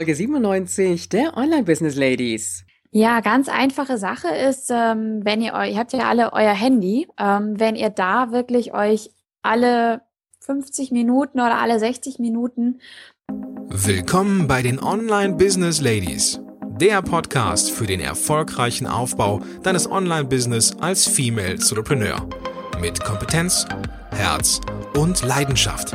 Folge 97 der Online Business Ladies. Ja, ganz einfache Sache ist, ähm, wenn ihr euch, ihr habt ja alle euer Handy, ähm, wenn ihr da wirklich euch alle 50 Minuten oder alle 60 Minuten. Willkommen bei den Online Business Ladies, der Podcast für den erfolgreichen Aufbau deines Online Business als Female Entrepreneur mit Kompetenz, Herz und Leidenschaft.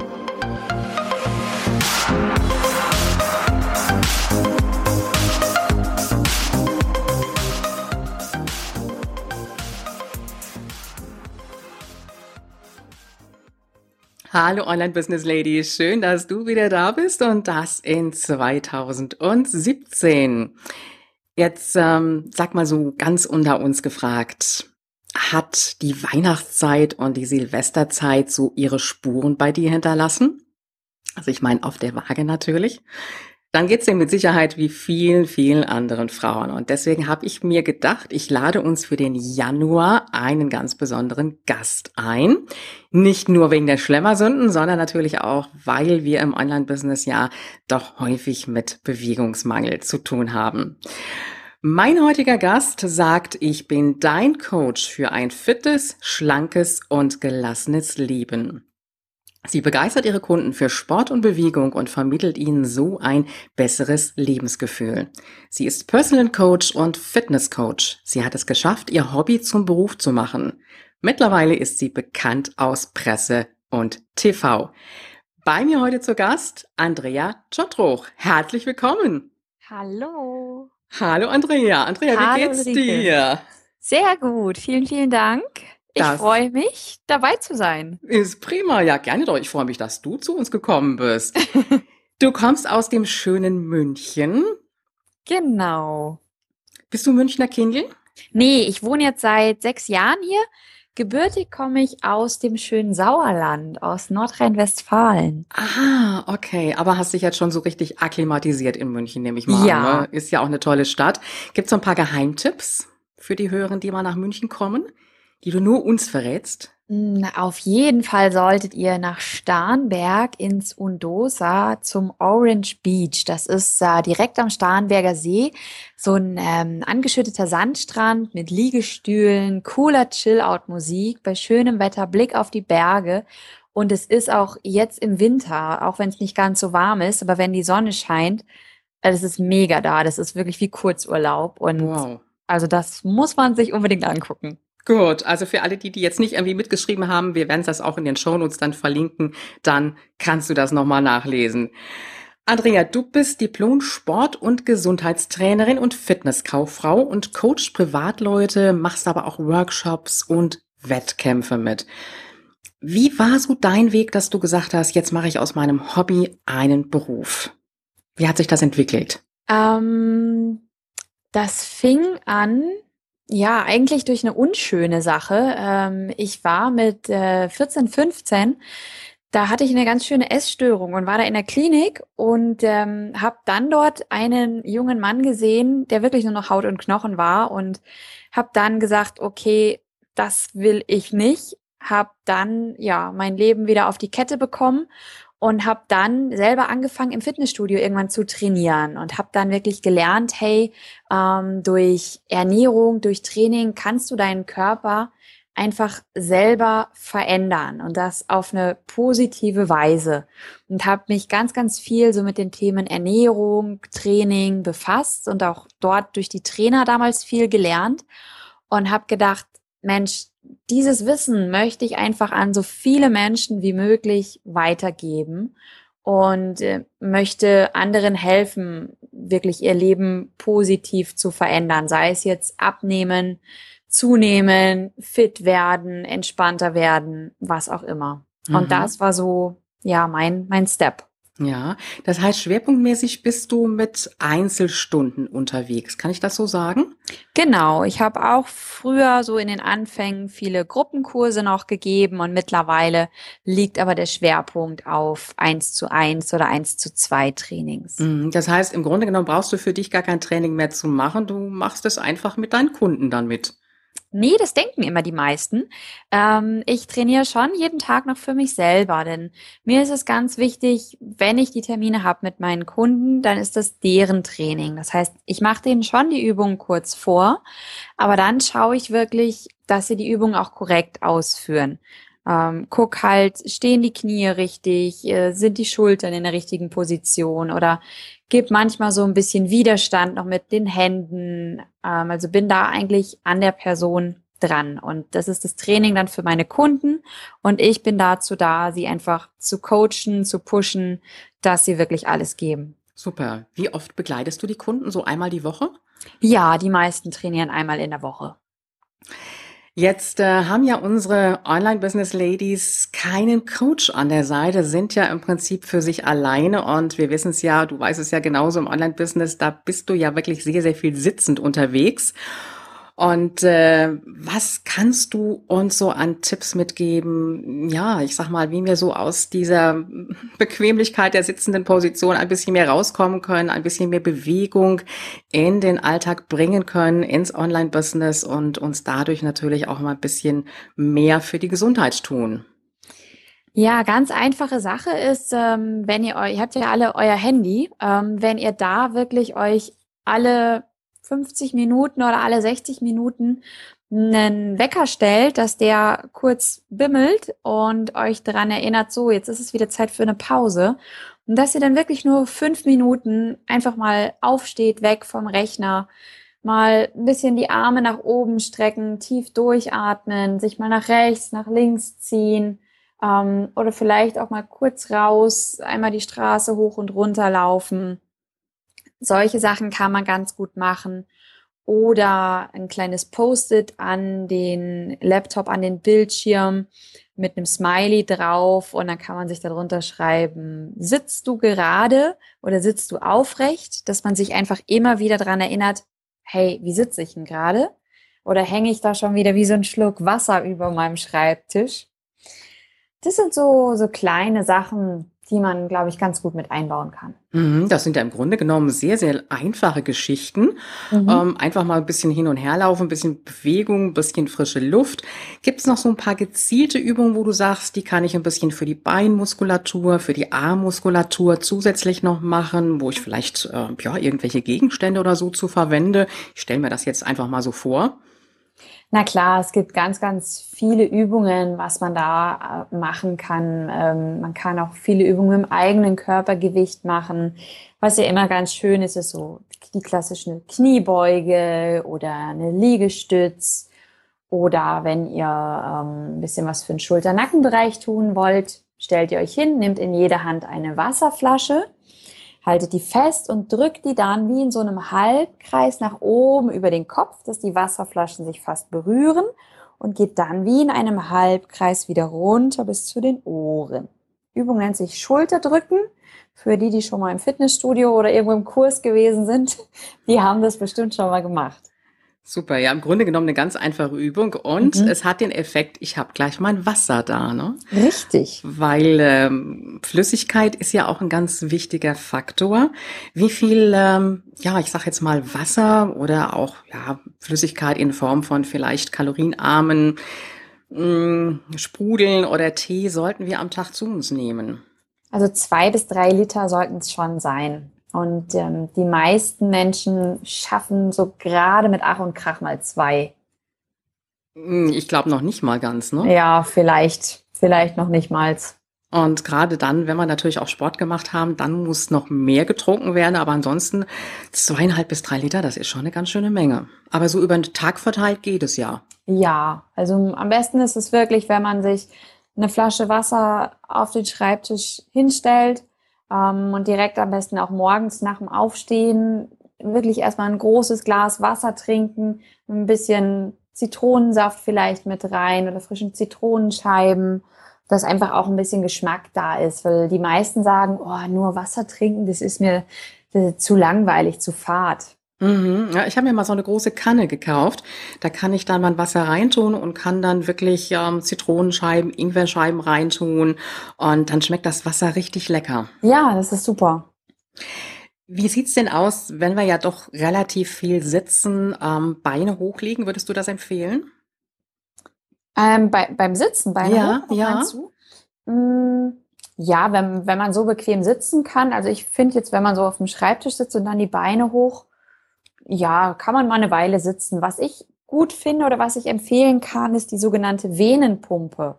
Hallo Online Business Ladies, schön, dass du wieder da bist und das in 2017. Jetzt ähm, sag mal so ganz unter uns gefragt, hat die Weihnachtszeit und die Silvesterzeit so ihre Spuren bei dir hinterlassen? Also ich meine auf der Waage natürlich dann geht's dir mit Sicherheit wie vielen, vielen anderen Frauen. Und deswegen habe ich mir gedacht, ich lade uns für den Januar einen ganz besonderen Gast ein. Nicht nur wegen der Schlemmersünden, sondern natürlich auch, weil wir im Online-Business ja doch häufig mit Bewegungsmangel zu tun haben. Mein heutiger Gast sagt, ich bin dein Coach für ein fittes, schlankes und gelassenes Leben. Sie begeistert ihre Kunden für Sport und Bewegung und vermittelt ihnen so ein besseres Lebensgefühl. Sie ist Personal Coach und Fitness Coach. Sie hat es geschafft, ihr Hobby zum Beruf zu machen. Mittlerweile ist sie bekannt aus Presse und TV. Bei mir heute zu Gast Andrea Czotruch. Herzlich willkommen. Hallo. Hallo Andrea. Andrea, Hallo, wie geht's Ulrike. dir? Sehr gut. Vielen, vielen Dank. Ich freue mich, dabei zu sein. Ist prima. Ja, gerne doch. Ich freue mich, dass du zu uns gekommen bist. du kommst aus dem schönen München. Genau. Bist du Münchner Kindchen? Nee, ich wohne jetzt seit sechs Jahren hier. Gebürtig komme ich aus dem schönen Sauerland, aus Nordrhein-Westfalen. Ah, okay. Aber hast dich jetzt schon so richtig akklimatisiert in München, nehme ich mal ja. an. Ne? Ist ja auch eine tolle Stadt. Gibt es so ein paar Geheimtipps für die Hörerinnen, die mal nach München kommen? Die du nur uns verrätst? Auf jeden Fall solltet ihr nach Starnberg ins Undosa zum Orange Beach. Das ist äh, direkt am Starnberger See. So ein ähm, angeschütteter Sandstrand mit Liegestühlen, cooler Chill-Out-Musik, bei schönem Wetter, Blick auf die Berge. Und es ist auch jetzt im Winter, auch wenn es nicht ganz so warm ist, aber wenn die Sonne scheint, das ist mega da. Das ist wirklich wie Kurzurlaub. Und wow. also das muss man sich unbedingt angucken. Gut, also für alle, die, die jetzt nicht irgendwie mitgeschrieben haben, wir werden das auch in den Shownotes dann verlinken, dann kannst du das nochmal nachlesen. Andrea, du bist Diplom-Sport- und Gesundheitstrainerin und Fitnesskauffrau und coach Privatleute, machst aber auch Workshops und Wettkämpfe mit. Wie war so dein Weg, dass du gesagt hast, jetzt mache ich aus meinem Hobby einen Beruf? Wie hat sich das entwickelt? Ähm, das fing an ja, eigentlich durch eine unschöne Sache. Ähm, ich war mit äh, 14, 15, da hatte ich eine ganz schöne Essstörung und war da in der Klinik und ähm, habe dann dort einen jungen Mann gesehen, der wirklich nur noch Haut und Knochen war und habe dann gesagt, okay, das will ich nicht. Habe dann ja mein Leben wieder auf die Kette bekommen und habe dann selber angefangen im Fitnessstudio irgendwann zu trainieren und habe dann wirklich gelernt, hey, ähm, durch Ernährung, durch Training kannst du deinen Körper einfach selber verändern und das auf eine positive Weise. Und habe mich ganz ganz viel so mit den Themen Ernährung, Training befasst und auch dort durch die Trainer damals viel gelernt und habe gedacht, Mensch, dieses Wissen möchte ich einfach an so viele Menschen wie möglich weitergeben und äh, möchte anderen helfen, wirklich ihr Leben positiv zu verändern, sei es jetzt abnehmen, zunehmen, fit werden, entspannter werden, was auch immer. Mhm. Und das war so, ja, mein, mein Step. Ja, das heißt, schwerpunktmäßig bist du mit Einzelstunden unterwegs. Kann ich das so sagen? Genau, ich habe auch früher so in den Anfängen viele Gruppenkurse noch gegeben und mittlerweile liegt aber der Schwerpunkt auf eins zu eins oder eins zu zwei Trainings. Mhm, das heißt, im Grunde genommen brauchst du für dich gar kein Training mehr zu machen. Du machst es einfach mit deinen Kunden dann mit. Nee, das denken immer die meisten. Ähm, ich trainiere schon jeden Tag noch für mich selber, denn mir ist es ganz wichtig, wenn ich die Termine habe mit meinen Kunden, dann ist das deren Training. Das heißt, ich mache denen schon die Übungen kurz vor, aber dann schaue ich wirklich, dass sie die Übungen auch korrekt ausführen. Ähm, guck halt, stehen die Knie richtig, äh, sind die Schultern in der richtigen Position oder gib manchmal so ein bisschen Widerstand noch mit den Händen. Ähm, also bin da eigentlich an der Person dran. Und das ist das Training dann für meine Kunden. Und ich bin dazu da, sie einfach zu coachen, zu pushen, dass sie wirklich alles geben. Super. Wie oft begleitest du die Kunden? So einmal die Woche? Ja, die meisten trainieren einmal in der Woche. Jetzt äh, haben ja unsere Online-Business-Ladies keinen Coach an der Seite, sind ja im Prinzip für sich alleine und wir wissen es ja, du weißt es ja genauso im Online-Business, da bist du ja wirklich sehr, sehr viel sitzend unterwegs. Und äh, was kannst du uns so an Tipps mitgeben? Ja, ich sag mal, wie wir so aus dieser Bequemlichkeit der sitzenden Position ein bisschen mehr rauskommen können, ein bisschen mehr Bewegung in den Alltag bringen können, ins Online-Business und uns dadurch natürlich auch mal ein bisschen mehr für die Gesundheit tun. Ja, ganz einfache Sache ist, ähm, wenn ihr euch, ihr habt ja alle euer Handy, ähm, wenn ihr da wirklich euch alle 50 Minuten oder alle 60 Minuten einen Wecker stellt, dass der kurz bimmelt und euch daran erinnert, so, jetzt ist es wieder Zeit für eine Pause. Und dass ihr dann wirklich nur fünf Minuten einfach mal aufsteht, weg vom Rechner, mal ein bisschen die Arme nach oben strecken, tief durchatmen, sich mal nach rechts, nach links ziehen ähm, oder vielleicht auch mal kurz raus, einmal die Straße hoch und runter laufen. Solche Sachen kann man ganz gut machen. Oder ein kleines Post-it an den Laptop, an den Bildschirm mit einem Smiley drauf und dann kann man sich darunter schreiben, sitzt du gerade oder sitzt du aufrecht, dass man sich einfach immer wieder dran erinnert, hey, wie sitze ich denn gerade? Oder hänge ich da schon wieder wie so ein Schluck Wasser über meinem Schreibtisch? Das sind so, so kleine Sachen, die man, glaube ich, ganz gut mit einbauen kann. Mhm, das sind ja im Grunde genommen sehr, sehr einfache Geschichten. Mhm. Ähm, einfach mal ein bisschen hin und her laufen, ein bisschen Bewegung, ein bisschen frische Luft. Gibt es noch so ein paar gezielte Übungen, wo du sagst, die kann ich ein bisschen für die Beinmuskulatur, für die Armmuskulatur zusätzlich noch machen, wo ich vielleicht äh, ja irgendwelche Gegenstände oder so zu verwende? Ich stelle mir das jetzt einfach mal so vor. Na klar, es gibt ganz, ganz viele Übungen, was man da äh, machen kann. Ähm, man kann auch viele Übungen im eigenen Körpergewicht machen. Was ja immer ganz schön ist, ist so die klassische Kniebeuge oder eine Liegestütz. Oder wenn ihr ähm, ein bisschen was für den Schulter-Nackenbereich tun wollt, stellt ihr euch hin, nehmt in jeder Hand eine Wasserflasche haltet die fest und drückt die dann wie in so einem Halbkreis nach oben über den Kopf, dass die Wasserflaschen sich fast berühren und geht dann wie in einem Halbkreis wieder runter bis zu den Ohren. Übung nennt sich Schulterdrücken. Für die, die schon mal im Fitnessstudio oder irgendwo im Kurs gewesen sind, die haben das bestimmt schon mal gemacht. Super, ja, im Grunde genommen eine ganz einfache Übung und mhm. es hat den Effekt, ich habe gleich mein Wasser da, ne? Richtig. Weil ähm, Flüssigkeit ist ja auch ein ganz wichtiger Faktor. Wie viel, ähm, ja, ich sag jetzt mal Wasser oder auch ja Flüssigkeit in Form von vielleicht kalorienarmen mh, mm, Sprudeln oder Tee sollten wir am Tag zu uns nehmen? Also zwei bis drei Liter sollten es schon sein. Und ähm, die meisten Menschen schaffen so gerade mit Ach und Krach mal zwei. Hm, ich glaube noch nicht mal ganz, ne? Ja, vielleicht, vielleicht noch nicht mal. Und gerade dann, wenn wir natürlich auch Sport gemacht haben, dann muss noch mehr getrunken werden. Aber ansonsten zweieinhalb bis drei Liter, das ist schon eine ganz schöne Menge. Aber so über den Tag verteilt geht es ja. Ja, also am besten ist es wirklich, wenn man sich eine Flasche Wasser auf den Schreibtisch hinstellt ähm, und direkt am besten auch morgens nach dem Aufstehen wirklich erstmal ein großes Glas Wasser trinken, ein bisschen Zitronensaft vielleicht mit rein oder frischen Zitronenscheiben. dass einfach auch ein bisschen Geschmack da ist, weil die meisten sagen, oh, nur Wasser trinken, das ist mir das ist zu langweilig, zu fad. Mhm. Ja, ich habe mir mal so eine große Kanne gekauft. Da kann ich dann mein Wasser reintun und kann dann wirklich ähm, Zitronenscheiben, Ingwerscheiben reintun und dann schmeckt das Wasser richtig lecker. Ja, das ist super. Wie sieht's denn aus, wenn wir ja doch relativ viel sitzen, ähm, Beine hochlegen? Würdest du das empfehlen? Ähm, bei, beim Sitzen, Beine Ja, hoch, ja. meinst du? Mm, ja, wenn, wenn man so bequem sitzen kann. Also ich finde jetzt, wenn man so auf dem Schreibtisch sitzt und dann die Beine hoch, ja, kann man mal eine Weile sitzen. Was ich gut finde oder was ich empfehlen kann, ist die sogenannte Venenpumpe.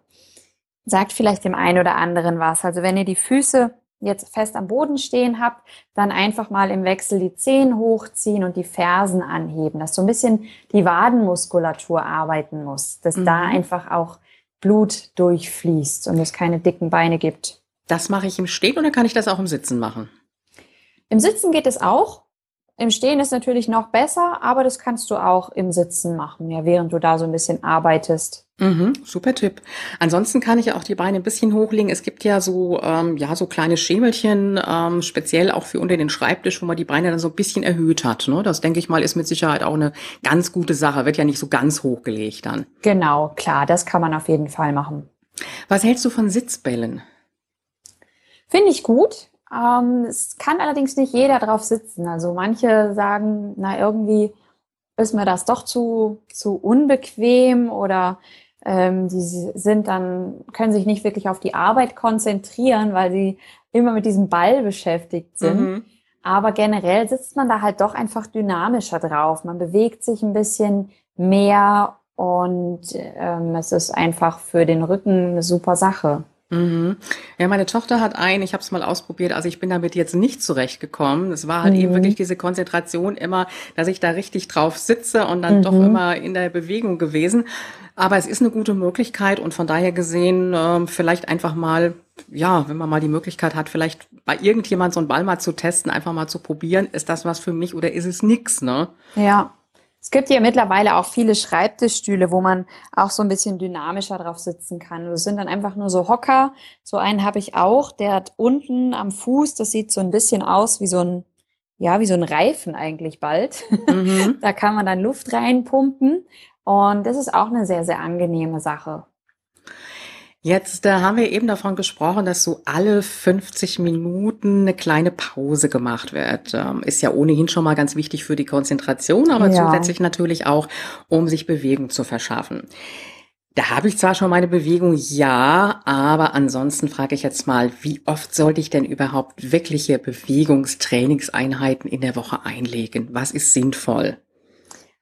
Sagt vielleicht dem einen oder anderen was. Also wenn ihr die Füße jetzt fest am Boden stehen habt, dann einfach mal im Wechsel die Zehen hochziehen und die Fersen anheben, dass so ein bisschen die Wadenmuskulatur arbeiten muss, dass Mhm. da einfach auch Blut durchfließt und es keine dicken Beine gibt. Das mache ich im Stehen oder kann ich das auch im Sitzen machen? Im Sitzen geht es auch. Im Stehen ist natürlich noch besser, aber das kannst du auch im Sitzen machen, ja, während du da so ein bisschen arbeitest. Mhm, super Tipp. Ansonsten kann ich ja auch die Beine ein bisschen hochlegen. Es gibt ja so, ähm, ja, so kleine Schemelchen, ähm, speziell auch für unter den Schreibtisch, wo man die Beine dann so ein bisschen erhöht hat. Ne? Das denke ich mal, ist mit Sicherheit auch eine ganz gute Sache. Wird ja nicht so ganz hochgelegt dann. Genau, klar, das kann man auf jeden Fall machen. Was hältst du von Sitzbällen? Finde ich gut. Ähm, es kann allerdings nicht jeder drauf sitzen. Also manche sagen, na irgendwie ist mir das doch zu, zu unbequem oder ähm, die sind dann, können sich nicht wirklich auf die Arbeit konzentrieren, weil sie immer mit diesem Ball beschäftigt sind. Mhm. Aber generell sitzt man da halt doch einfach dynamischer drauf. Man bewegt sich ein bisschen mehr und ähm, es ist einfach für den Rücken eine super Sache. Mhm. Ja, meine Tochter hat einen, ich habe es mal ausprobiert, also ich bin damit jetzt nicht zurechtgekommen. Es war halt eben Mhm. wirklich diese Konzentration immer, dass ich da richtig drauf sitze und dann doch Mhm. immer in der Bewegung gewesen. Aber es ist eine gute Möglichkeit und von daher gesehen, ähm, vielleicht einfach mal, ja, wenn man mal die Möglichkeit hat, vielleicht bei irgendjemand so einen Ball mal zu testen, einfach mal zu probieren, ist das was für mich oder ist es nix, ne? Ja. Es gibt ja mittlerweile auch viele Schreibtischstühle, wo man auch so ein bisschen dynamischer drauf sitzen kann. Das sind dann einfach nur so Hocker. So einen habe ich auch. Der hat unten am Fuß, das sieht so ein bisschen aus wie so ein, ja, wie so ein Reifen eigentlich bald. Mhm. Da kann man dann Luft reinpumpen. Und das ist auch eine sehr, sehr angenehme Sache. Jetzt äh, haben wir eben davon gesprochen, dass so alle 50 Minuten eine kleine Pause gemacht wird. Ähm, ist ja ohnehin schon mal ganz wichtig für die Konzentration, aber Ja. zusätzlich natürlich auch, um sich Bewegung zu verschaffen. Da habe ich zwar schon meine Bewegung, ja, aber ansonsten frage ich jetzt mal, wie oft sollte ich denn überhaupt wirkliche Bewegungstrainingseinheiten in der Woche einlegen? Was ist sinnvoll?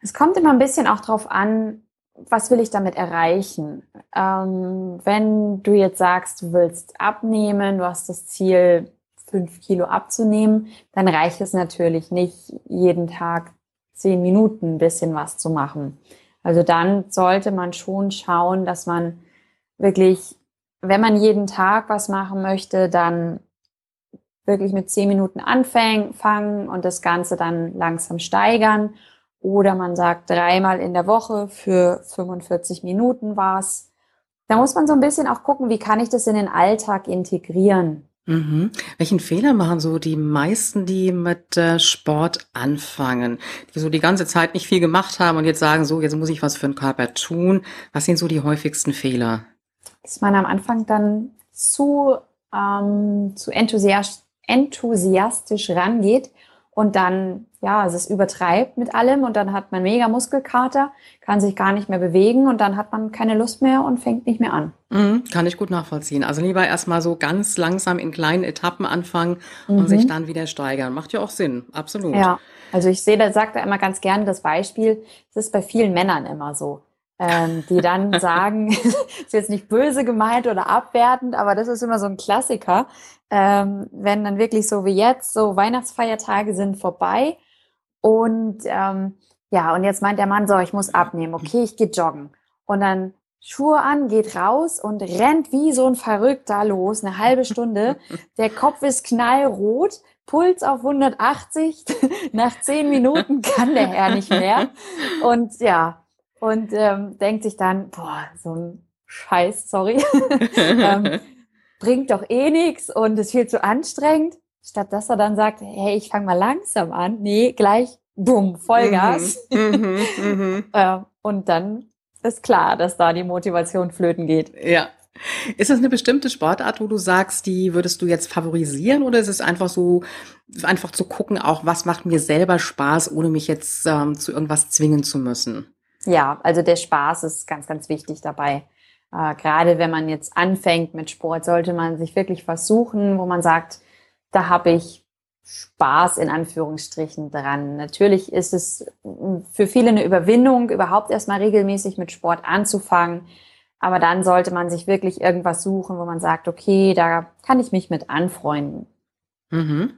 Es kommt immer ein bisschen auch drauf an, was will ich damit erreichen? Ähm, wenn du jetzt sagst, du willst abnehmen, du hast das Ziel, fünf Kilo abzunehmen, dann reicht es natürlich nicht, jeden Tag zehn Minuten ein bisschen was zu machen. Also dann sollte man schon schauen, dass man wirklich, wenn man jeden Tag was machen möchte, dann wirklich mit zehn Minuten anfangen fangen und das Ganze dann langsam steigern. Oder man sagt dreimal in der Woche für 45 Minuten was. Da muss man so ein bisschen auch gucken, wie kann ich das in den Alltag integrieren. Mhm. Welchen Fehler machen so die meisten, die mit äh, Sport anfangen, die so die ganze Zeit nicht viel gemacht haben und jetzt sagen, so, jetzt muss ich was für den Körper tun? Was sind so die häufigsten Fehler? Dass man am Anfang dann zu, ähm, zu enthusiast, enthusiastisch rangeht und dann, ja, es übertreibt mit allem und dann hat man mega Muskelkater, kann sich gar nicht mehr bewegen und dann hat man keine Lust mehr und fängt nicht mehr an. Mhm, kann ich gut nachvollziehen. Also lieber erstmal so ganz langsam in kleinen Etappen anfangen und Mhm. sich dann wieder steigern. Macht ja auch Sinn, absolut. Ja, also ich sehe, da sagt er immer ganz gerne das Beispiel, das ist bei vielen Männern immer so, ähm, die dann sagen, ist jetzt nicht böse gemeint oder abwertend, aber das ist immer so ein Klassiker, ähm, wenn dann wirklich so wie jetzt, so Weihnachtsfeiertage sind vorbei und ähm, ja, und jetzt meint der Mann so, ich muss abnehmen, okay, ich gehe joggen und dann Schuhe an, geht raus und rennt wie so ein Verrückter los, eine halbe Stunde. Der Kopf ist knallrot, Puls auf 180. Nach zehn Minuten kann der Herr nicht mehr. Und ja, und ähm, denkt sich dann, boah, so ein scheiß, sorry, ähm, bringt doch eh nichts und ist viel zu anstrengend. Statt dass er dann sagt, hey, ich fange mal langsam an. Nee, gleich, bumm, Vollgas. Mhm, mh, mh. äh, und dann ist klar, dass da die Motivation flöten geht. Ja. Ist das eine bestimmte Sportart, wo du sagst, die würdest du jetzt favorisieren oder ist es einfach so, einfach zu gucken, auch was macht mir selber Spaß, ohne mich jetzt ähm, zu irgendwas zwingen zu müssen? Ja, also der Spaß ist ganz, ganz wichtig dabei. Äh, gerade wenn man jetzt anfängt mit Sport, sollte man sich wirklich versuchen, wo man sagt, da habe ich Spaß in Anführungsstrichen dran. Natürlich ist es für viele eine Überwindung, überhaupt erstmal regelmäßig mit Sport anzufangen. Aber dann sollte man sich wirklich irgendwas suchen, wo man sagt, okay, da kann ich mich mit anfreunden. Mhm.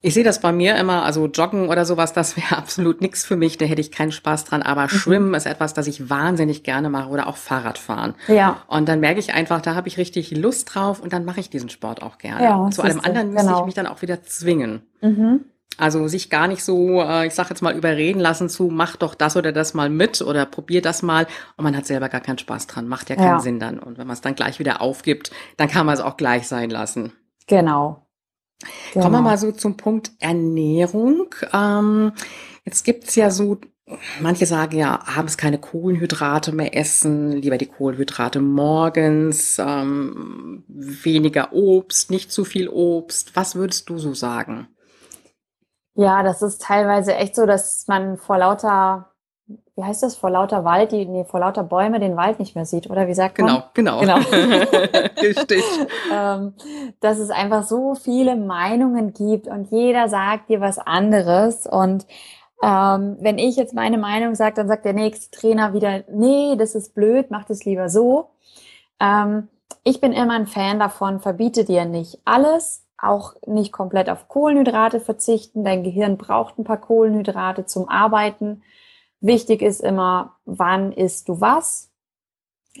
Ich sehe das bei mir immer, also Joggen oder sowas, das wäre absolut nichts für mich, da hätte ich keinen Spaß dran. Aber mhm. Schwimmen ist etwas, das ich wahnsinnig gerne mache oder auch Fahrradfahren. Ja. Und dann merke ich einfach, da habe ich richtig Lust drauf und dann mache ich diesen Sport auch gerne. Ja, Zu allem anderen müsste genau. ich mich dann auch wieder zwingen. Mhm. Also sich gar nicht so, äh, ich sag jetzt mal, überreden lassen zu, mach doch das oder das mal mit oder probier das mal. Und man hat selber gar keinen Spaß dran, macht ja keinen ja. Sinn dann. Und wenn man es dann gleich wieder aufgibt, dann kann man es auch gleich sein lassen. Genau. Genau. Kommen wir mal so zum Punkt Ernährung. Ähm, jetzt gibt's ja so, manche sagen ja, abends keine Kohlenhydrate mehr essen, lieber die Kohlenhydrate morgens, ähm, weniger Obst, nicht zu viel Obst. Was würdest du so sagen? Ja, das ist teilweise echt so, dass man vor lauter wie heißt das, vor lauter Wald, die, nee, vor lauter Bäume den Wald nicht mehr sieht, oder wie sagt man? Genau, genau. genau. Richtig. ähm, dass es einfach so viele Meinungen gibt und jeder sagt dir was anderes und ähm, wenn ich jetzt meine Meinung sage, dann sagt der nächste Trainer wieder, nee, das ist blöd, mach das lieber so. Ähm, ich bin immer ein Fan davon, verbiete dir nicht alles, auch nicht komplett auf Kohlenhydrate verzichten. Dein Gehirn braucht ein paar Kohlenhydrate zum Arbeiten. Wichtig ist immer, wann isst du was?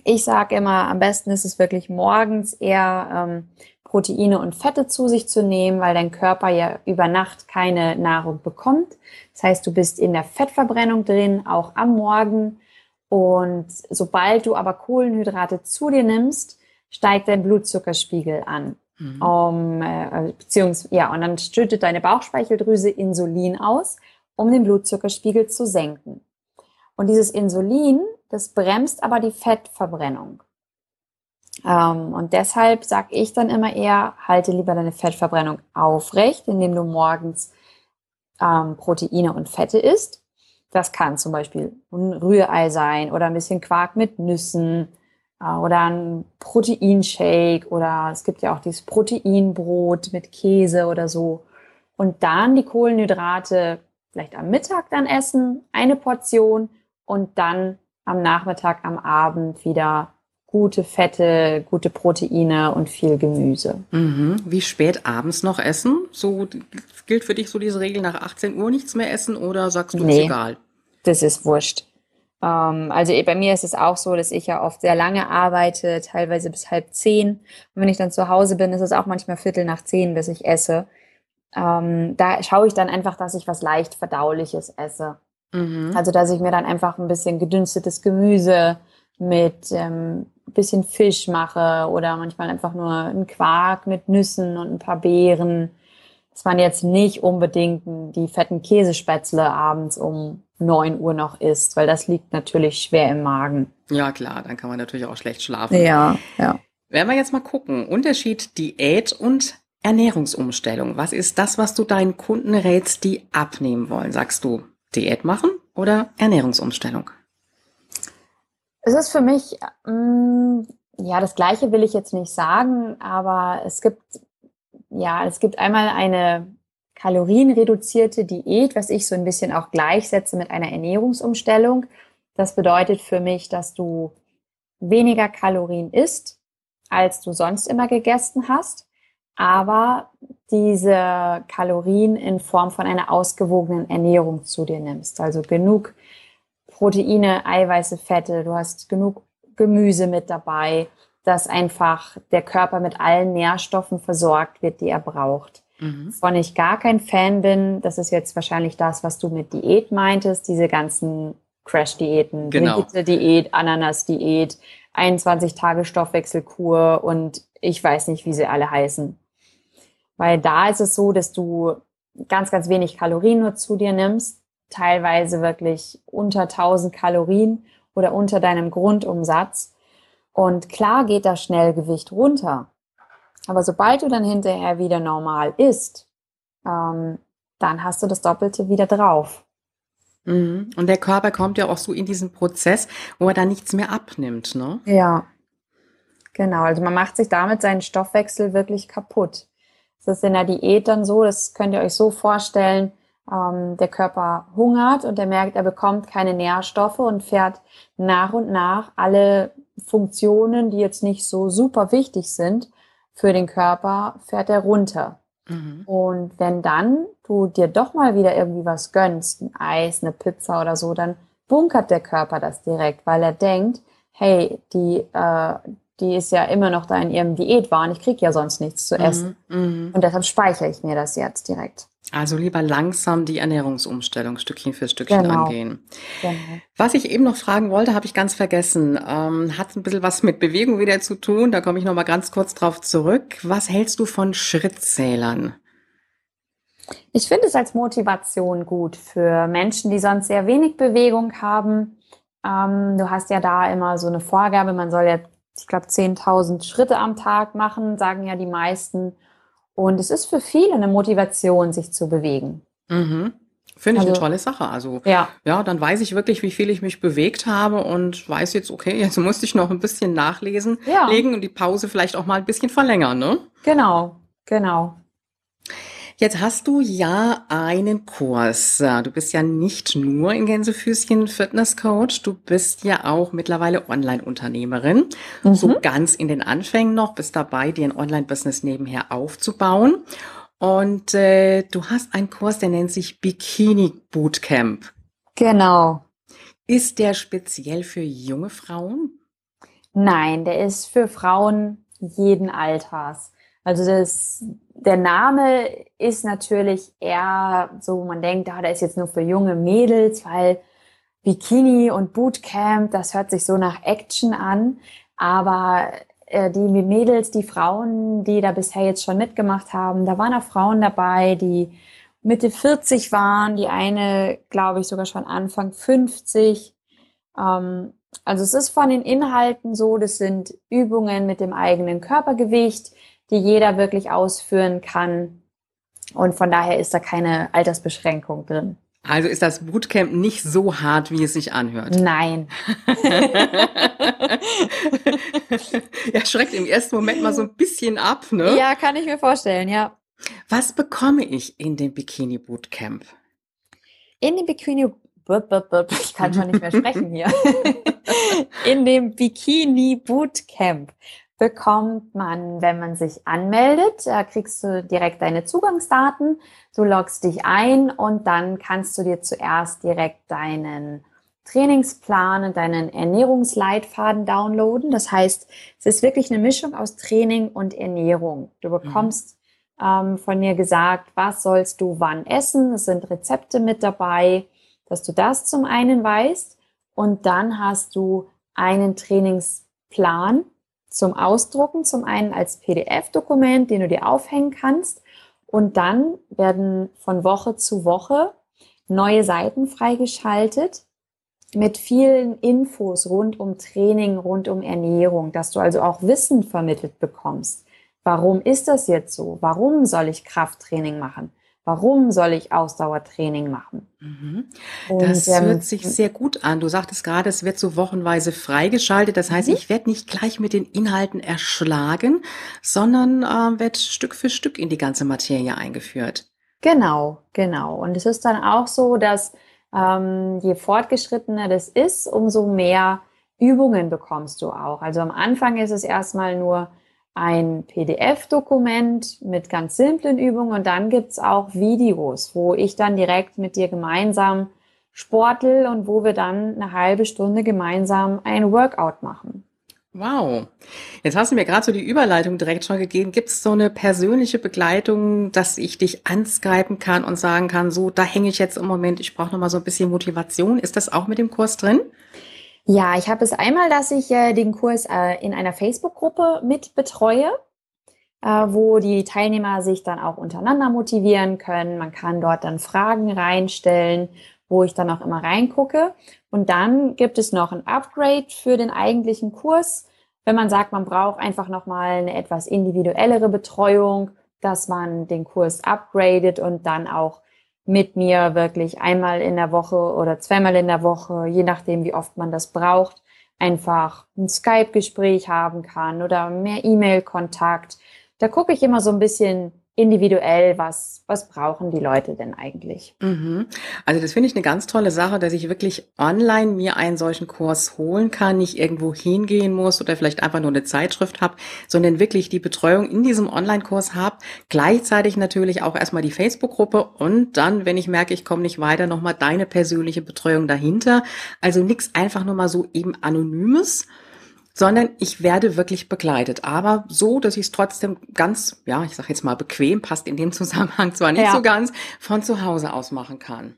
Ich sage immer, am besten ist es wirklich morgens eher ähm, Proteine und Fette zu sich zu nehmen, weil dein Körper ja über Nacht keine Nahrung bekommt. Das heißt, du bist in der Fettverbrennung drin, auch am Morgen. Und sobald du aber Kohlenhydrate zu dir nimmst, steigt dein Blutzuckerspiegel an. Mhm. Um, äh, beziehungsweise, ja, und dann schüttet deine Bauchspeicheldrüse Insulin aus, um den Blutzuckerspiegel zu senken. Und dieses Insulin, das bremst aber die Fettverbrennung. Ähm, und deshalb sage ich dann immer eher, halte lieber deine Fettverbrennung aufrecht, indem du morgens ähm, Proteine und Fette isst. Das kann zum Beispiel ein Rührei sein oder ein bisschen Quark mit Nüssen äh, oder ein Proteinshake oder es gibt ja auch dieses Proteinbrot mit Käse oder so. Und dann die Kohlenhydrate vielleicht am Mittag dann essen, eine Portion und dann am Nachmittag, am Abend wieder gute Fette, gute Proteine und viel Gemüse. Mhm. Wie spät abends noch essen? So gilt für dich so diese Regel nach 18 Uhr nichts mehr essen oder sagst du nee, egal? Das ist wurscht. Ähm, also bei mir ist es auch so, dass ich ja oft sehr lange arbeite, teilweise bis halb zehn. Und wenn ich dann zu Hause bin, ist es auch manchmal Viertel nach zehn, bis ich esse. Ähm, da schaue ich dann einfach, dass ich was leicht verdauliches esse. Mhm. Also, dass ich mir dann einfach ein bisschen gedünstetes Gemüse mit ähm, bisschen Fisch mache oder manchmal einfach nur einen Quark mit Nüssen und ein paar Beeren. Dass man jetzt nicht unbedingt die fetten Käsespätzle abends um neun Uhr noch isst, weil das liegt natürlich schwer im Magen. Ja, klar, dann kann man natürlich auch schlecht schlafen. Ja, ja. Werden wir jetzt mal gucken. Unterschied Diät und Ernährungsumstellung. Was ist das, was du deinen Kunden rätst, die abnehmen wollen? Sagst du, Diät machen oder Ernährungsumstellung? Es ist für mich, mm, ja, das Gleiche will ich jetzt nicht sagen, aber es gibt, ja, es gibt einmal eine kalorienreduzierte Diät, was ich so ein bisschen auch gleichsetze mit einer Ernährungsumstellung. Das bedeutet für mich, dass du weniger Kalorien isst, als du sonst immer gegessen hast aber diese Kalorien in Form von einer ausgewogenen Ernährung zu dir nimmst. Also genug Proteine, Eiweiße, Fette, du hast genug Gemüse mit dabei, dass einfach der Körper mit allen Nährstoffen versorgt wird, die er braucht. Mhm. Wovon ich gar kein Fan bin, das ist jetzt wahrscheinlich das, was du mit Diät meintest, diese ganzen Crash-Diäten, genau. Diät, Ananas-Diät, 21 Tage Stoffwechselkur und ich weiß nicht, wie sie alle heißen. Weil da ist es so, dass du ganz, ganz wenig Kalorien nur zu dir nimmst, teilweise wirklich unter 1000 Kalorien oder unter deinem Grundumsatz. Und klar geht das Schnellgewicht runter. Aber sobald du dann hinterher wieder normal isst, ähm, dann hast du das Doppelte wieder drauf. Mhm. Und der Körper kommt ja auch so in diesen Prozess, wo er dann nichts mehr abnimmt, ne? Ja, genau. Also man macht sich damit seinen Stoffwechsel wirklich kaputt. Das ist in der Diät dann so, das könnt ihr euch so vorstellen, ähm, der Körper hungert und er merkt, er bekommt keine Nährstoffe und fährt nach und nach alle Funktionen, die jetzt nicht so super wichtig sind für den Körper, fährt er runter. Mhm. Und wenn dann du dir doch mal wieder irgendwie was gönnst, ein Eis, eine Pizza oder so, dann bunkert der Körper das direkt, weil er denkt, hey, die, äh, die ist ja immer noch da in ihrem Diätwahn, ich krieg ja sonst nichts zu essen. Mhm. Und deshalb speichere ich mir das jetzt direkt. Also lieber langsam die Ernährungsumstellung Stückchen für Stückchen genau. angehen. Genau. Was ich eben noch fragen wollte, habe ich ganz vergessen. Ähm, hat ein bisschen was mit Bewegung wieder zu tun. Da komme ich noch mal ganz kurz drauf zurück. Was hältst du von Schrittzählern? Ich finde es als Motivation gut für Menschen, die sonst sehr wenig Bewegung haben. Ähm, du hast ja da immer so eine Vorgabe, man soll ja, ich glaube, 10.000 Schritte am Tag machen, sagen ja die meisten. Und es ist für viele eine Motivation, sich zu bewegen. Mhm. Finde ich also, eine tolle Sache. Also ja. ja, dann weiß ich wirklich, wie viel ich mich bewegt habe und weiß jetzt, okay, jetzt musste ich noch ein bisschen nachlesen, ja. legen und die Pause vielleicht auch mal ein bisschen verlängern, ne? Genau, genau. Jetzt hast du ja einen Kurs. Du bist ja nicht nur in Gänsefüßchen Fitness Coach, du bist ja auch mittlerweile Online-Unternehmerin. Mhm. So ganz in den Anfängen noch, bist dabei, dir ein Online-Business nebenher aufzubauen. Und äh, du hast einen Kurs, der nennt sich Bikini Bootcamp. Genau. Ist der speziell für junge Frauen? Nein, der ist für Frauen jeden Alters. Also das, der Name ist natürlich eher so, man denkt, ah, ist jetzt nur für junge Mädels, weil Bikini und Bootcamp, das hört sich so nach Action an. Aber äh, die Mädels, die Frauen, die da bisher jetzt schon mitgemacht haben, da waren auch Frauen dabei, die Mitte 40 waren, die eine, glaube ich, sogar schon Anfang 50. Ähm, also es ist von den Inhalten so, das sind Übungen mit dem eigenen Körpergewicht, die jeder wirklich ausführen kann. Und von daher ist da keine Altersbeschränkung drin. Also ist das Bootcamp nicht so hart, wie es sich anhört? Nein. ja, schreckt im ersten Moment mal so ein bisschen ab, ne? Ja, kann ich mir vorstellen, ja. Was bekomme ich in dem Bikini Bootcamp? In dem Bikini ich kann schon nicht mehr sprechen hier. In dem Bikini Bootcamp bekommt man, wenn man sich anmeldet, da kriegst du direkt deine Zugangsdaten, du loggst dich ein und dann kannst du dir zuerst direkt deinen Trainingsplan und deinen Ernährungsleitfaden downloaden. Das heißt, es ist wirklich eine Mischung aus Training und Ernährung. Du bekommst mhm. ähm, von mir gesagt, was sollst du wann essen. Es sind Rezepte mit dabei, dass du das zum einen weißt. Und dann hast du einen Trainingsplan, zum Ausdrucken, zum einen als PDF-Dokument, den du dir aufhängen kannst. Und dann werden von Woche zu Woche neue Seiten freigeschaltet mit vielen Infos rund um Training, rund um Ernährung, dass du also auch Wissen vermittelt bekommst. Warum ist das jetzt so? Warum soll ich Krafttraining machen? Warum soll ich Ausdauertraining machen? Mhm. Das ähm, hört sich sehr gut an. Du sagtest gerade, es wird so wochenweise freigeschaltet. Das heißt, mhm. ich werde nicht gleich mit den Inhalten erschlagen, sondern äh, werde Stück für Stück in die ganze Materie eingeführt. Genau, genau. Und es ist dann auch so, dass ähm, je fortgeschrittener das ist, umso mehr Übungen bekommst du auch. Also am Anfang ist es erstmal nur ein PDF-Dokument mit ganz simplen Übungen und dann gibt's auch Videos, wo ich dann direkt mit dir gemeinsam sportel und wo wir dann eine halbe Stunde gemeinsam ein Workout machen. Wow. Jetzt hast du mir gerade so die Überleitung direkt schon gegeben. Gibt es so eine persönliche Begleitung, dass ich dich anskypen kann und sagen kann, so, da hänge ich jetzt im Moment, ich brauche noch mal so ein bisschen Motivation. Ist das auch mit dem Kurs drin? Ja, ich habe es einmal, dass ich äh, den Kurs äh, in einer Facebook-Gruppe mit betreue, äh, wo die Teilnehmer sich dann auch untereinander motivieren können. Man kann dort dann Fragen reinstellen, wo ich dann auch immer reingucke. Und dann gibt es noch ein Upgrade für den eigentlichen Kurs, wenn man sagt, man braucht einfach nochmal eine etwas individuellere Betreuung, dass man den Kurs upgradet und dann auch mit mir wirklich einmal in der Woche oder zweimal in der Woche, je nachdem, wie oft man das braucht, einfach ein Skype-Gespräch haben kann oder mehr E-Mail-Kontakt. Da gucke ich immer so ein bisschen, individuell, was, was brauchen die Leute denn eigentlich? Mhm. Also das finde ich eine ganz tolle Sache, dass ich wirklich online mir einen solchen Kurs holen kann, nicht irgendwo hingehen muss oder vielleicht einfach nur eine Zeitschrift habe, sondern wirklich die Betreuung in diesem Online-Kurs habe. Gleichzeitig natürlich auch erstmal die Facebook-Gruppe und dann, wenn ich merke, ich komme nicht weiter, nochmal deine persönliche Betreuung dahinter. Also nichts einfach nur mal so eben Anonymes, sondern ich werde wirklich begleitet. Aber so, dass ich es trotzdem ganz, ja, ich sage jetzt mal bequem, passt in dem Zusammenhang zwar nicht ja. so ganz, von zu Hause aus machen kann.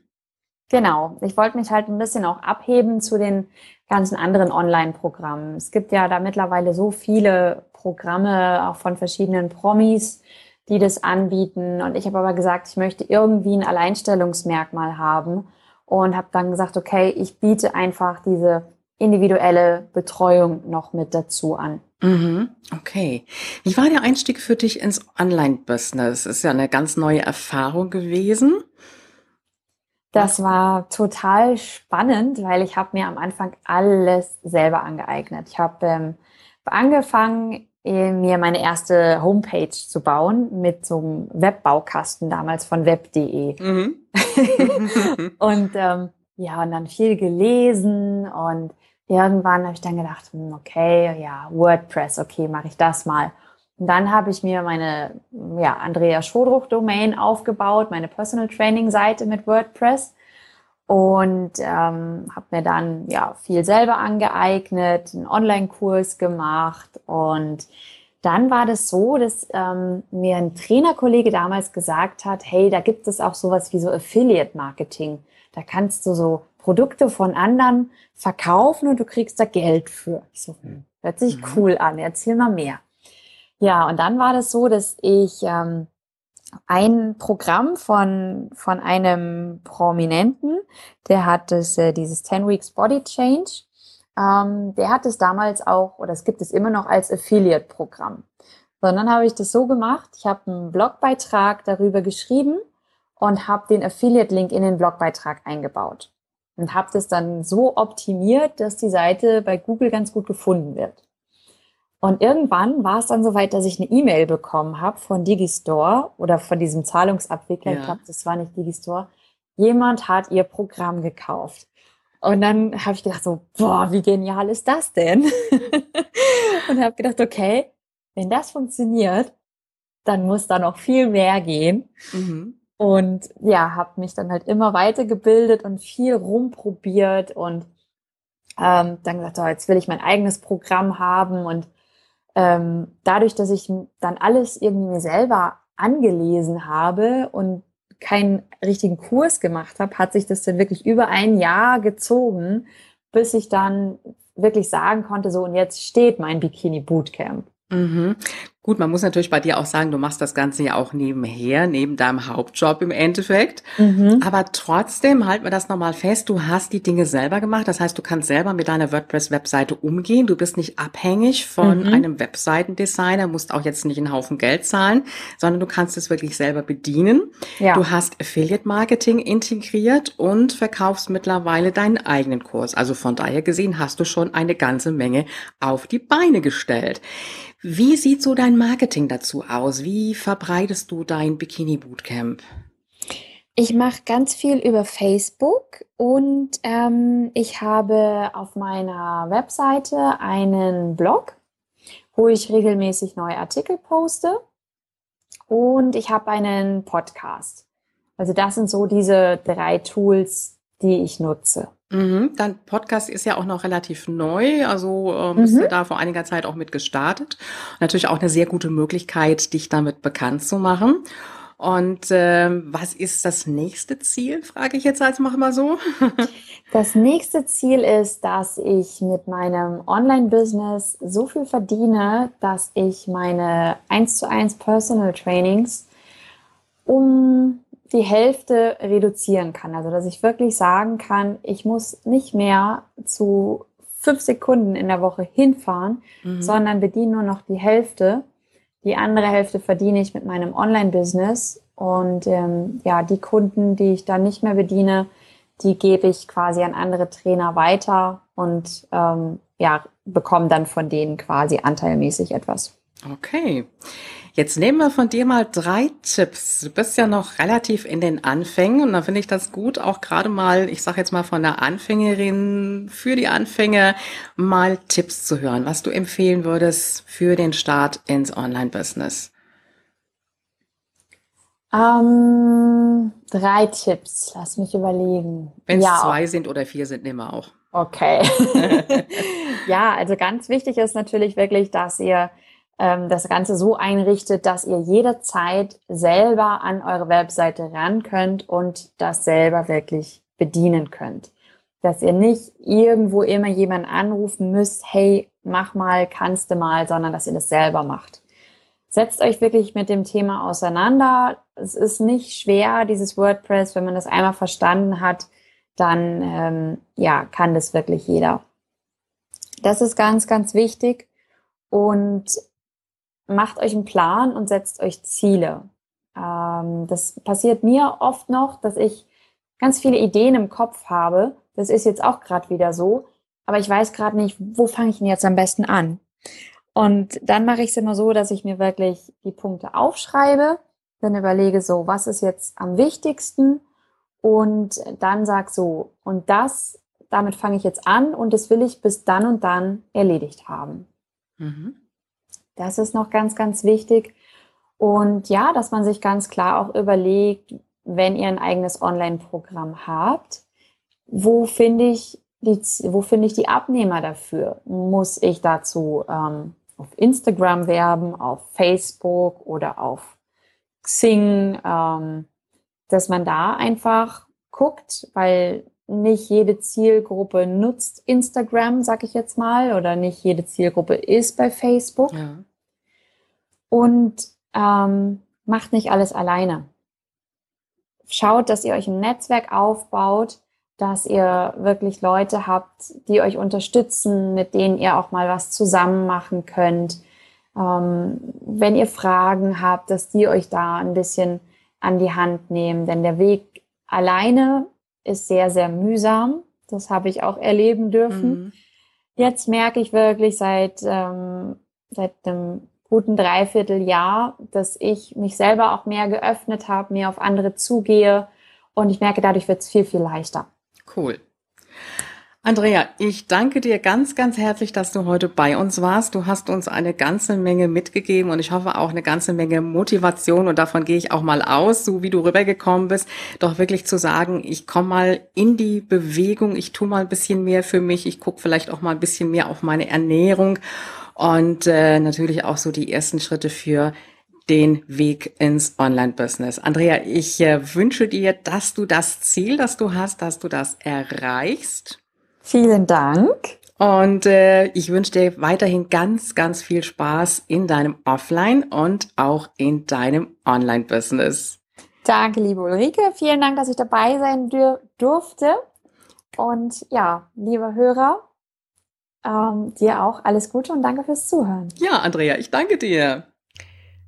Genau. Ich wollte mich halt ein bisschen auch abheben zu den ganzen anderen Online-Programmen. Es gibt ja da mittlerweile so viele Programme, auch von verschiedenen Promis, die das anbieten. Und ich habe aber gesagt, ich möchte irgendwie ein Alleinstellungsmerkmal haben und habe dann gesagt, okay, ich biete einfach diese individuelle Betreuung noch mit dazu an. Mhm, okay. Wie war der Einstieg für dich ins Online-Business? Ist ja eine ganz neue Erfahrung gewesen. Das war total spannend, weil ich habe mir am Anfang alles selber angeeignet. Ich habe ähm, angefangen, mir meine erste Homepage zu bauen mit so einem Webbaukasten damals von web.de. Mhm. und ähm, ja, und dann viel gelesen und irgendwann habe ich dann gedacht, hm, okay, ja, WordPress, okay, mache ich das mal. Und dann habe ich mir meine ja, Andrea Schodruch-Domain aufgebaut, meine Personal Training-Seite mit WordPress und ähm, habe mir dann ja viel selber angeeignet, einen Online-Kurs gemacht und dann war das so, dass ähm, mir ein Trainerkollege damals gesagt hat, hey, da gibt es auch sowas wie so Affiliate-Marketing. Da kannst du so Produkte von anderen verkaufen und du kriegst da Geld für. Ich so, hm, hört sich mhm. cool an, erzähl mal mehr. Ja, und dann war das so, dass ich ähm, ein Programm von, von einem Prominenten, der hat das, äh, dieses 10 Weeks Body Change, ähm, der hat es damals auch, oder es gibt es immer noch als Affiliate-Programm. Und dann habe ich das so gemacht, ich habe einen Blogbeitrag darüber geschrieben und habe den Affiliate-Link in den Blogbeitrag eingebaut und habe das dann so optimiert, dass die Seite bei Google ganz gut gefunden wird. Und irgendwann war es dann soweit, dass ich eine E-Mail bekommen habe von Digistore oder von diesem Zahlungsabwickler. Ja. Ich glaube, das war nicht Digistore. Jemand hat ihr Programm gekauft. Und dann habe ich gedacht so, boah, wie genial ist das denn? und habe gedacht, okay, wenn das funktioniert, dann muss da noch viel mehr gehen. Mhm. Und ja, habe mich dann halt immer weitergebildet und viel rumprobiert und ähm, dann gesagt, oh, jetzt will ich mein eigenes Programm haben. Und ähm, dadurch, dass ich dann alles irgendwie mir selber angelesen habe und keinen richtigen Kurs gemacht habe, hat sich das dann wirklich über ein Jahr gezogen, bis ich dann wirklich sagen konnte, so und jetzt steht mein Bikini Bootcamp. Mhm. Gut, man muss natürlich bei dir auch sagen, du machst das Ganze ja auch nebenher, neben deinem Hauptjob im Endeffekt. Mhm. Aber trotzdem, halten wir das nochmal fest, du hast die Dinge selber gemacht. Das heißt, du kannst selber mit deiner WordPress-Webseite umgehen. Du bist nicht abhängig von mhm. einem Webseitendesigner, musst auch jetzt nicht einen Haufen Geld zahlen, sondern du kannst es wirklich selber bedienen. Ja. Du hast Affiliate-Marketing integriert und verkaufst mittlerweile deinen eigenen Kurs. Also von daher gesehen hast du schon eine ganze Menge auf die Beine gestellt. Wie sieht so dein Marketing dazu aus? Wie verbreitest du dein Bikini Bootcamp? Ich mache ganz viel über Facebook und ähm, ich habe auf meiner Webseite einen Blog, wo ich regelmäßig neue Artikel poste und ich habe einen Podcast. Also das sind so diese drei Tools, die ich nutze. Mhm, dein Podcast ist ja auch noch relativ neu, also ähm, bist mhm. du da vor einiger Zeit auch mit gestartet. natürlich auch eine sehr gute Möglichkeit, dich damit bekannt zu machen. Und äh, was ist das nächste Ziel, frage ich jetzt als mach mal so. das nächste Ziel ist, dass ich mit meinem Online-Business so viel verdiene, dass ich meine 1 zu 1 Personal Trainings um die Hälfte reduzieren kann. Also dass ich wirklich sagen kann, ich muss nicht mehr zu fünf Sekunden in der Woche hinfahren, mhm. sondern bediene nur noch die Hälfte. Die andere Hälfte verdiene ich mit meinem Online-Business. Und ähm, ja, die Kunden, die ich dann nicht mehr bediene, die gebe ich quasi an andere Trainer weiter und ähm, ja, bekomme dann von denen quasi anteilmäßig etwas. Okay. Jetzt nehmen wir von dir mal drei Tipps. Du bist ja noch relativ in den Anfängen und da finde ich das gut, auch gerade mal, ich sage jetzt mal von der Anfängerin für die Anfänger mal Tipps zu hören, was du empfehlen würdest für den Start ins Online-Business. Ähm, drei Tipps, lass mich überlegen. Wenn es ja, zwei sind oder vier sind, nehmen wir auch. Okay. ja, also ganz wichtig ist natürlich wirklich, dass ihr ähm, das Ganze so einrichtet, dass ihr jederzeit selber an eure Webseite ran könnt und das selber wirklich bedienen könnt. Dass ihr nicht irgendwo immer jemanden anrufen müsst, hey, mach mal, kannst du mal, sondern dass ihr das selber macht. Setzt euch wirklich mit dem Thema auseinander. Es ist nicht schwer, dieses WordPress, wenn man das einmal verstanden hat, dann ähm, ja, kann das wirklich jeder. Das ist ganz, ganz wichtig. Und macht euch einen Plan und setzt euch Ziele. Ähm, das passiert mir oft noch, dass ich ganz viele Ideen im Kopf habe. Das ist jetzt auch gerade wieder so. Aber ich weiß gerade nicht, wo fange ich denn jetzt am besten an? Und dann mache ich es immer so, dass ich mir wirklich die Punkte aufschreibe, dann überlege so, was ist jetzt am wichtigsten und dann sag so, und das, damit fange ich jetzt an und das will ich bis dann und dann erledigt haben. Mhm. Das ist noch ganz, ganz wichtig. Und ja, dass man sich ganz klar auch überlegt, wenn ihr ein eigenes Online-Programm habt, wo finde ich die, wo finde ich die Abnehmer dafür? Muss ich dazu ähm, auf Instagram werben, auf Facebook oder auf Xing, ähm, dass man da einfach guckt, weil nicht jede Zielgruppe nutzt Instagram, sag ich jetzt mal, oder nicht jede Zielgruppe ist bei Facebook. Ja und ähm, macht nicht alles alleine. Schaut, dass ihr euch ein Netzwerk aufbaut, dass ihr wirklich Leute habt, die euch unterstützen, mit denen ihr auch mal was zusammen machen könnt. Ähm, wenn ihr Fragen habt, dass die euch da ein bisschen an die Hand nehmen. Denn der Weg alleine ist sehr, sehr mühsam. Das habe ich auch erleben dürfen. Mhm. Jetzt merke ich wirklich seit, ähm, seit einem guten Dreivierteljahr, dass ich mich selber auch mehr geöffnet habe, mehr auf andere zugehe und ich merke, dadurch wird es viel, viel leichter. Cool. Andrea, ich danke dir ganz, ganz herzlich, dass du heute bei uns warst. Du hast uns eine ganze Menge mitgegeben und ich hoffe auch eine ganze Menge Motivation und davon gehe ich auch mal aus, so wie du rübergekommen bist, doch wirklich zu sagen, ich komme mal in die Bewegung, ich tue mal ein bisschen mehr für mich, ich gucke vielleicht auch mal ein bisschen mehr auf meine Ernährung und äh, natürlich auch so die ersten Schritte für den Weg ins Online-Business. Andrea, ich äh, wünsche dir, dass du das Ziel, das du hast, dass du das erreichst. Vielen Dank. Und äh, ich wünsche dir weiterhin ganz, ganz viel Spaß in deinem Offline- und auch in deinem Online-Business. Danke, liebe Ulrike. Vielen Dank, dass ich dabei sein durfte. Und ja, liebe Hörer, ähm, dir auch alles Gute und danke fürs Zuhören. Ja, Andrea, ich danke dir.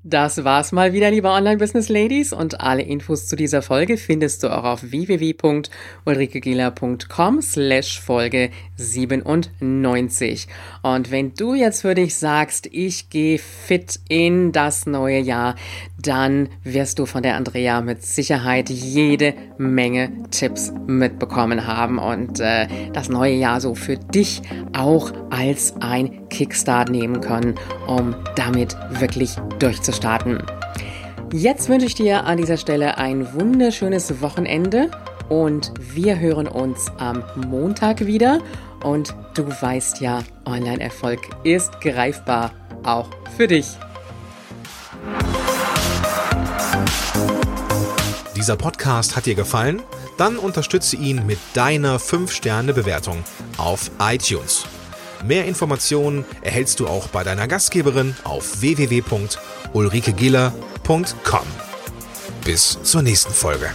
Das war's mal wieder, liebe Online-Business-Ladies. Und alle Infos zu dieser Folge findest du auch auf www.ulrikegieler.com slash Folge 97. Und wenn du jetzt für dich sagst, ich gehe fit in das neue Jahr, dann wirst du von der Andrea mit Sicherheit jede Menge Tipps mitbekommen haben und äh, das neue Jahr so für dich auch als ein Kickstart nehmen können, um damit wirklich durchzustarten. Jetzt wünsche ich dir an dieser Stelle ein wunderschönes Wochenende und wir hören uns am Montag wieder. Und du weißt ja, Online-Erfolg ist greifbar, auch für dich. Dieser Podcast hat dir gefallen? Dann unterstütze ihn mit deiner 5-Sterne-Bewertung auf iTunes. Mehr Informationen erhältst du auch bei deiner Gastgeberin auf www.ulrikegiller.com. Bis zur nächsten Folge.